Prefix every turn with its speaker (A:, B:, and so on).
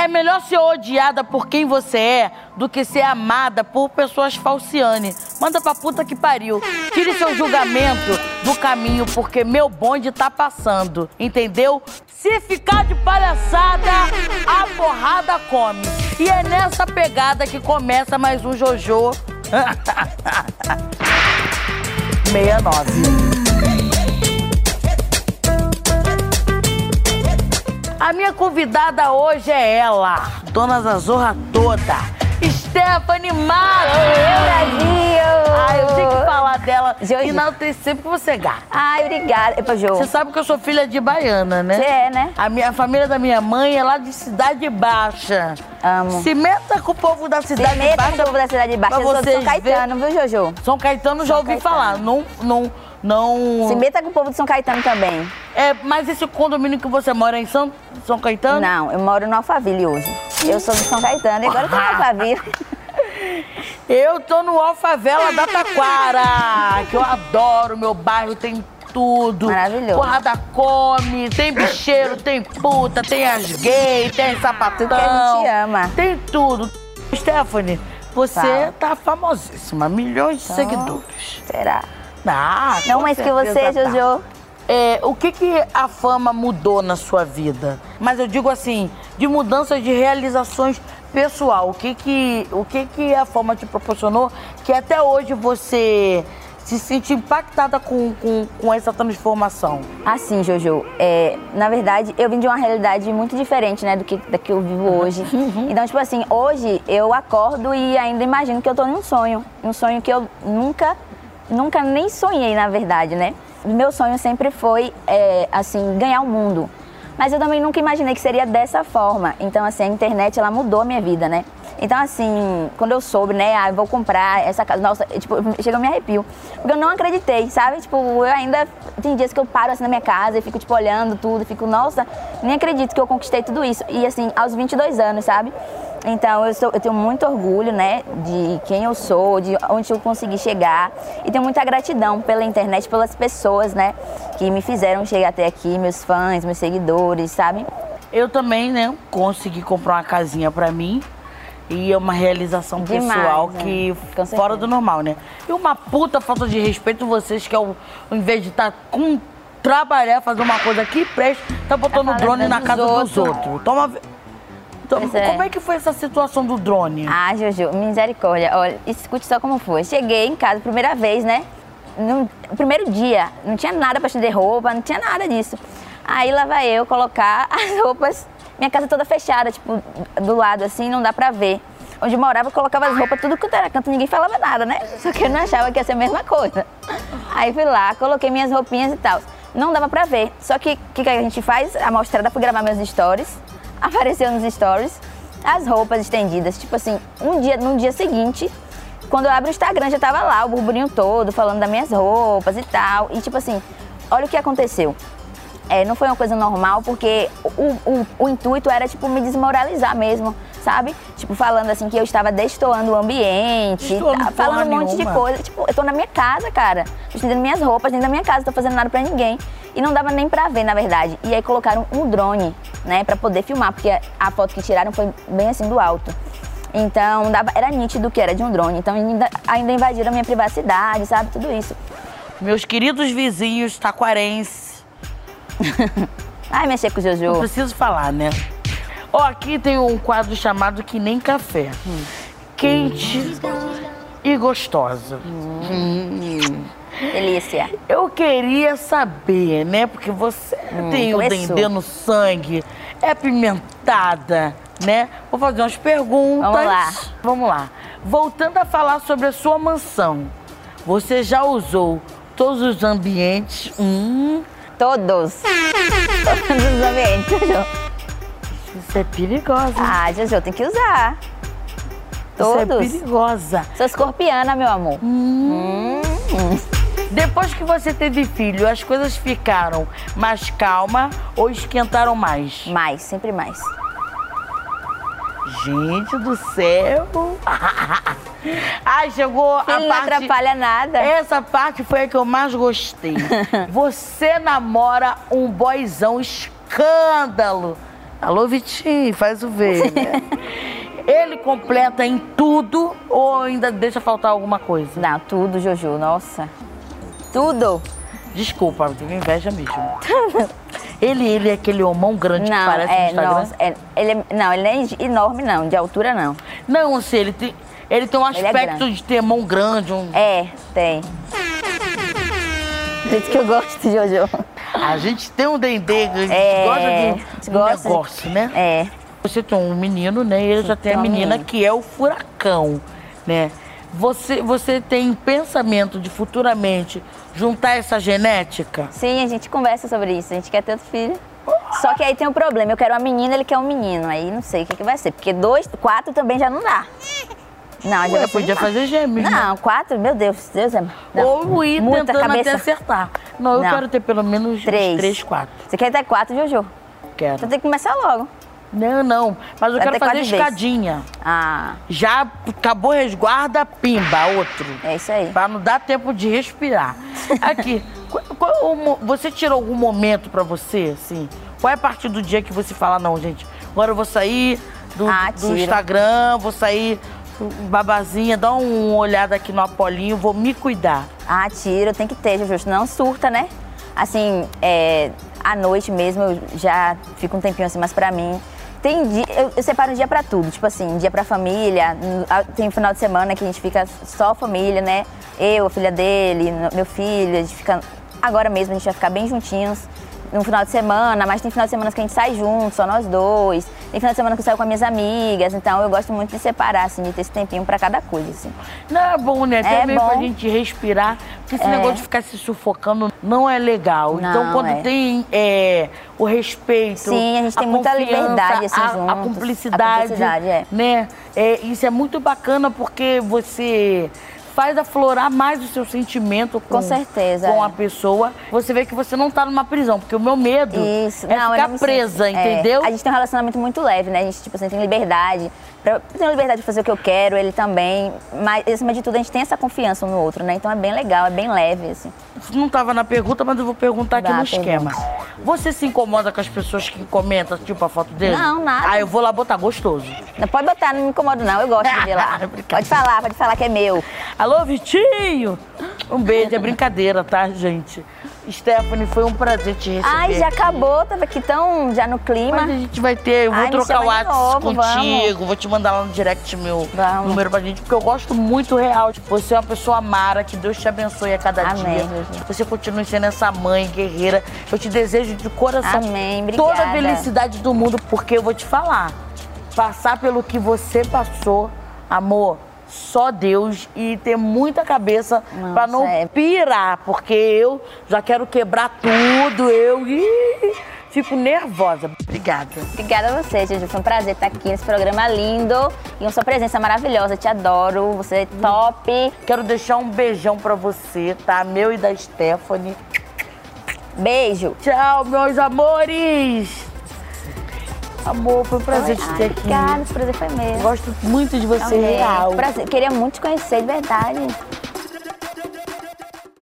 A: É melhor ser odiada por quem você é do que ser amada por pessoas falciane. Manda pra puta que pariu. Tire seu julgamento do caminho, porque meu bonde tá passando. Entendeu? Se ficar de palhaçada, a porrada come. E é nessa pegada que começa mais um Jojo. 69. A minha convidada hoje é ela, dona da zorra toda, Stephanie Matos.
B: Brasil!
A: Ai, eu tenho que falar dela
B: Jojo.
A: e não tem sempre que você gata.
B: Ai, obrigada. Epa, Jô.
A: Você sabe que eu sou filha de baiana, né?
B: Você é, né?
A: A, minha, a família da minha mãe é lá de Cidade Baixa.
B: Amo.
A: Se meta com o povo da
B: Se
A: Cidade
B: meta
A: Baixa.
B: com o povo da Cidade Baixa. Eu sou de São Caetano, viu, Jojo?
A: São Caetano já
B: São
A: ouvi
B: Caetano.
A: falar. Não, não, não.
B: Se meta com o povo de São Caetano também.
A: É, mas esse condomínio que você mora é em São, São Caetano?
B: Não, eu moro no Alphaville hoje. Eu sou de São Caetano e agora eu tô no Alphaville.
A: Eu tô no Alfavela da Taquara, que eu adoro. Meu bairro tem tudo.
B: Maravilhoso.
A: Porrada come, tem bicheiro, tem puta, tem as gays, tem sapatão.
B: Tudo que a gente ama.
A: Tem tudo. Stephanie, você
B: Fala.
A: tá famosíssima, milhões de seguidores.
B: Será?
A: Ah,
B: Não mais que você,
A: tá.
B: Jojo.
A: É, o que que a fama mudou na sua vida? Mas eu digo assim, de mudança de realizações pessoal. O que que, o que que a fama te proporcionou que até hoje você se sente impactada com, com, com essa transformação?
B: Assim, Jojo, é, na verdade, eu vim de uma realidade muito diferente, né, do que, da que eu vivo hoje. Então, tipo assim, hoje eu acordo e ainda imagino que eu tô num sonho. Um sonho que eu nunca, nunca nem sonhei, na verdade, né? Meu sonho sempre foi, é, assim, ganhar o mundo. Mas eu também nunca imaginei que seria dessa forma. Então, assim, a internet, ela mudou a minha vida, né? Então, assim, quando eu soube, né, ah, eu vou comprar essa casa, nossa, tipo, chega eu me arrepio. Porque eu não acreditei, sabe? Tipo, eu ainda, tem dias que eu paro assim na minha casa e fico, tipo, olhando tudo, fico, nossa, nem acredito que eu conquistei tudo isso. E, assim, aos 22 anos, sabe? Então, eu, sou, eu tenho muito orgulho, né, de quem eu sou, de onde eu consegui chegar. E tenho muita gratidão pela internet, pelas pessoas, né, que me fizeram chegar até aqui, meus fãs, meus seguidores, sabe?
A: Eu também, né, consegui comprar uma casinha pra mim. E é uma realização
B: Demais,
A: pessoal
B: né?
A: que fora do normal, né? E uma puta falta de respeito vocês que ao, ao invés de estar com trabalhar, fazer uma coisa que presta, tá botando
B: falando
A: drone na casa dos
B: outros.
A: outros. Toma. Toma-
B: Pois é.
A: Como é que foi essa situação do drone?
B: Ah, Jojo, misericórdia. Olha, escute só como foi. Cheguei em casa, primeira vez, né? No primeiro dia, não tinha nada pra estender roupa, não tinha nada disso. Aí lá vai eu colocar as roupas, minha casa toda fechada, tipo, do lado assim, não dá pra ver. Onde eu morava, eu colocava as roupas tudo quanto era canto, ninguém falava nada, né? Só que eu não achava que ia ser a mesma coisa. Aí fui lá, coloquei minhas roupinhas e tal. Não dava pra ver. Só que o que, que a gente faz? A mostrada fui gravar meus stories. Apareceu nos stories as roupas estendidas. Tipo assim, um dia, no dia seguinte, quando eu abro o Instagram, já tava lá o burburinho todo, falando das minhas roupas e tal. E tipo assim, olha o que aconteceu. É, não foi uma coisa normal, porque o, o, o intuito era, tipo, me desmoralizar mesmo, sabe? Tipo, falando assim que eu estava destoando o ambiente, tá, falando um monte de
A: nenhuma.
B: coisa. Tipo, eu tô na minha casa, cara. Tô estendendo minhas roupas dentro da minha casa, não tô fazendo nada pra ninguém. E não dava nem pra ver, na verdade. E aí colocaram um drone, né, pra poder filmar, porque a foto que tiraram foi bem assim do alto. Então, dava, era nítido que era de um drone. Então, ainda, ainda invadiram a minha privacidade, sabe? Tudo isso.
A: Meus queridos vizinhos taquarenses.
B: Ai, mexer com o
A: Não
B: Jojo.
A: preciso falar, né? Ó, aqui tem um quadro chamado Que Nem Café. Quente e gostosa.
B: Delícia.
A: Eu queria saber, né? Porque você tem o
B: Hum,
A: dendê no sangue, é pimentada, né? Vou fazer umas perguntas.
B: Vamos lá.
A: Vamos lá. Voltando a falar sobre a sua mansão. Você já usou todos os ambientes? Hum,
B: Todos. Todos os ambientes,
A: Isso é perigosa.
B: Ah, Jojo, tem que usar.
A: Isso é
B: Todos.
A: perigosa.
B: Sou escorpiana, meu amor. Hum.
A: Depois que você teve filho, as coisas ficaram mais calma ou esquentaram mais?
B: Mais, sempre mais.
A: Gente do céu! Ai, chegou a
B: Filho não
A: parte...
B: atrapalha nada.
A: Essa parte foi a que eu mais gostei. Você namora um boyzão escândalo. Alô, Vitinho, faz o ver, né? Ele completa em tudo ou ainda deixa faltar alguma coisa?
B: Não, tudo, Jojo, nossa. Tudo.
A: Desculpa, eu tenho inveja mesmo. ele, ele é aquele homão grande
B: não,
A: que parece
B: é,
A: no Instagram?
B: Nossa, é, ele é, não, ele não é enorme, não, de altura não.
A: Não, assim, ele tem, ele tem um
B: é
A: aspecto
B: grande.
A: de ter mão grande. Um...
B: É, tem. Por isso que eu gosto, Jojo.
A: A gente tem um dendê, a gente
B: É,
A: gosta de um
B: gosta de-
A: negócio, né?
B: É.
A: Você tem um menino, né? E ele já tem a
B: um
A: menina
B: menino.
A: que é o furacão, né? Você, você tem pensamento de futuramente juntar essa genética?
B: Sim, a gente conversa sobre isso. A gente quer ter outro filho. Só que aí tem um problema. Eu quero uma menina, ele quer um menino. Aí não sei o que, que vai ser. Porque dois, quatro também já não dá. Não, já
A: Ué, podia fazer gêmeos, né?
B: Não, quatro, meu Deus, Deus é. Não.
A: Ou ir
B: Muita
A: tentando
B: cabeça.
A: até acertar. Não, eu
B: Não.
A: quero ter pelo menos uns
B: Três.
A: três, quatro.
B: Você quer ter quatro, Jojo?
A: Quero.
B: Então tem que começar logo.
A: Não, não. Mas eu
B: Vai
A: quero fazer
B: quatro vezes.
A: escadinha.
B: Ah,
A: Já acabou resguarda, pimba, outro.
B: é isso aí.
A: Pra não dar tempo de respirar. Aqui, qual- qual você tirou algum momento pra você, assim? Qual é a parte do dia que você fala, não, gente, agora eu vou sair do,
B: Ah,
A: do. Instagram, vou sair babazinha, dá uma olhada aqui no Apolinho, vou me cuidar.
B: Ah, tiro, tem que ter, Jojo, senão surta, né? Assim, é, à noite mesmo eu já fico um tempinho assim, mas pra mim. Tem dia, eu, eu separo um dia pra tudo, tipo assim, dia pra família, tem final de semana que a gente fica só família, né? Eu, a filha dele, meu filho, a gente fica. Agora mesmo a gente vai ficar bem juntinhos no final de semana, mas tem final de semana que a gente sai junto, só nós dois. Tem final de semana que eu saio com as minhas amigas, então eu gosto muito de separar, assim, de ter esse tempinho pra cada coisa, assim.
A: Não é bom, né? Até
B: É
A: mesmo pra
B: bom.
A: gente respirar, porque esse
B: É.
A: negócio de ficar se sufocando não é legal. então,
B: Não,
A: quando
B: é.
A: tem é, o respeito.
B: Sim, a gente tem muita
A: confiança,
B: liberdade, assim,
A: a, a
B: juntos.
A: cumplicidade.
B: A cumplicidade, é.
A: Né? É, isso é muito bacana porque você faz aflorar mais o seu sentimento com,
B: Com certeza,
A: com
B: é.
A: a pessoa. Você vê que você não tá numa prisão, porque o meu medo
B: Isso,
A: é
B: não,
A: ficar presa,
B: sinto- é,
A: entendeu?
B: a gente tem um relacionamento muito leve, né? A gente, tipo assim, tem liberdade. Pra, eu tenho liberdade de fazer o que eu quero, ele também. Mas, acima de tudo, a gente tem essa confiança um no outro, né? Então é bem legal, é bem leve, assim.
A: Não estava na pergunta, mas eu vou perguntar aqui
B: Dá,
A: no esquema.
B: pergunta.
A: Você se incomoda com as pessoas que comentam, tipo, a foto dele?
B: Não, nada.
A: Ah, eu vou lá botar gostoso.
B: Não pode botar, não me incomodo, não. Eu gosto de ver lá. Pode falar, pode falar que é meu.
A: Alô, Vitinho! Um beijo, é brincadeira, tá, gente? Stephanie, foi um prazer te receber.
B: Ai, já acabou, tava aqui tão já no clima.
A: Mas a gente vai ter, eu vou
B: Ai,
A: trocar o WhatsApp contigo, vou te mandar lá no direct meu
B: Vamos.
A: número pra gente, porque eu gosto muito real. Tipo, Você é uma pessoa amara, que Deus te abençoe a cada
B: Amém,
A: dia.
B: Jesus.
A: Você continue sendo essa mãe guerreira. Eu te desejo de coração
B: Amém,
A: toda a felicidade do mundo, porque eu vou te falar. Passar pelo que você passou, amor, só Deus e ter muita cabeça pra não
B: é.
A: pirar, porque eu já quero quebrar tudo, eu ih, fico nervosa. Obrigada.
B: Obrigada a você, Juju. Foi um prazer estar aqui nesse programa lindo e com sua presença maravilhosa. Te adoro, você é top.
A: Quero deixar um beijão pra você, tá? Meu e da Stephanie.
B: Beijo.
A: Tchau, meus amores! Amor, foi um prazer te ter
B: Ai,
A: aqui.
B: Obrigada, esse prazer foi meu.
A: Gosto muito de você, real.
B: Prazer. Queria muito te conhecer, de verdade.